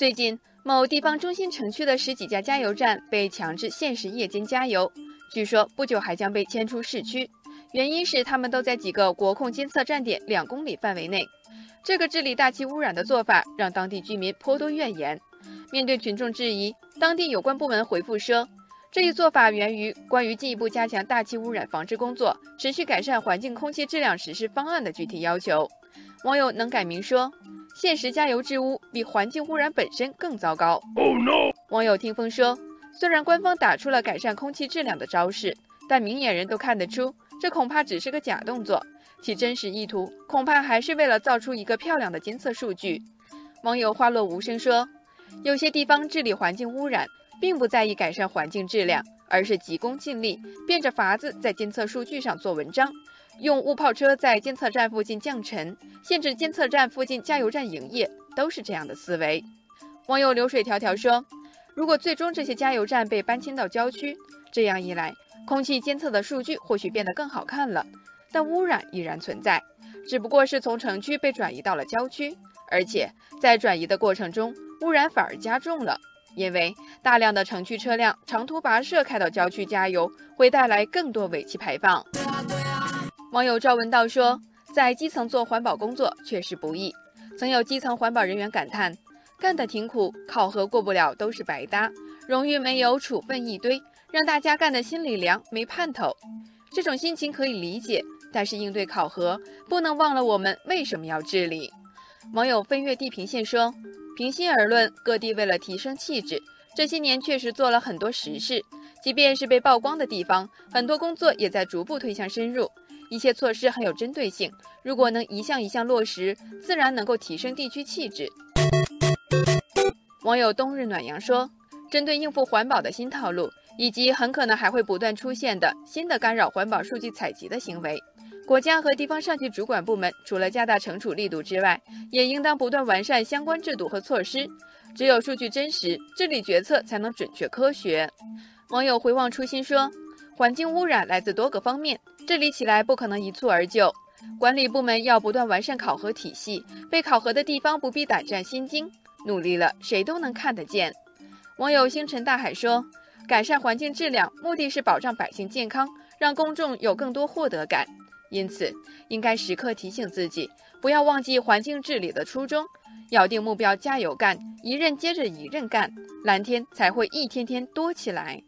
最近，某地方中心城区的十几家加油站被强制限时夜间加油，据说不久还将被迁出市区。原因是他们都在几个国控监测站点两公里范围内。这个治理大气污染的做法让当地居民颇多怨言。面对群众质疑，当地有关部门回复说，这一做法源于关于进一步加强大气污染防治工作、持续改善环境空气质量实施方案的具体要求。网友能改名说。限时加油治污比环境污染本身更糟糕。网友听风说，虽然官方打出了改善空气质量的招式，但明眼人都看得出，这恐怕只是个假动作，其真实意图恐怕还是为了造出一个漂亮的监测数据。网友花落无声说，有些地方治理环境污染，并不在意改善环境质量，而是急功近利，变着法子在监测数据上做文章。用雾炮车在监测站附近降尘，限制监测站附近加油站营业，都是这样的思维。网友流水迢迢说：“如果最终这些加油站被搬迁到郊区，这样一来，空气监测的数据或许变得更好看了，但污染依然存在，只不过是从城区被转移到了郊区，而且在转移的过程中，污染反而加重了，因为大量的城区车辆长途跋涉开到郊区加油，会带来更多尾气排放。”网友赵文道说：“在基层做环保工作确实不易。曾有基层环保人员感叹，干得挺苦，考核过不了都是白搭，荣誉没有，处分一堆，让大家干得心里凉，没盼头。这种心情可以理解，但是应对考核，不能忘了我们为什么要治理。”网友飞越地平线说：“平心而论，各地为了提升气质，这些年确实做了很多实事。即便是被曝光的地方，很多工作也在逐步推向深入。”一些措施很有针对性，如果能一项一项落实，自然能够提升地区气质。网友冬日暖阳说：“针对应付环保的新套路，以及很可能还会不断出现的新的干扰环保数据采集的行为，国家和地方上级主管部门除了加大惩处力度之外，也应当不断完善相关制度和措施。只有数据真实，治理决策才能准确科学。”网友回望初心说：“环境污染来自多个方面。”治理起来不可能一蹴而就，管理部门要不断完善考核体系，被考核的地方不必胆战心惊，努力了谁都能看得见。网友星辰大海说：“改善环境质量，目的是保障百姓健康，让公众有更多获得感。因此，应该时刻提醒自己，不要忘记环境治理的初衷，咬定目标，加油干，一任接着一任干，蓝天才会一天天多起来。”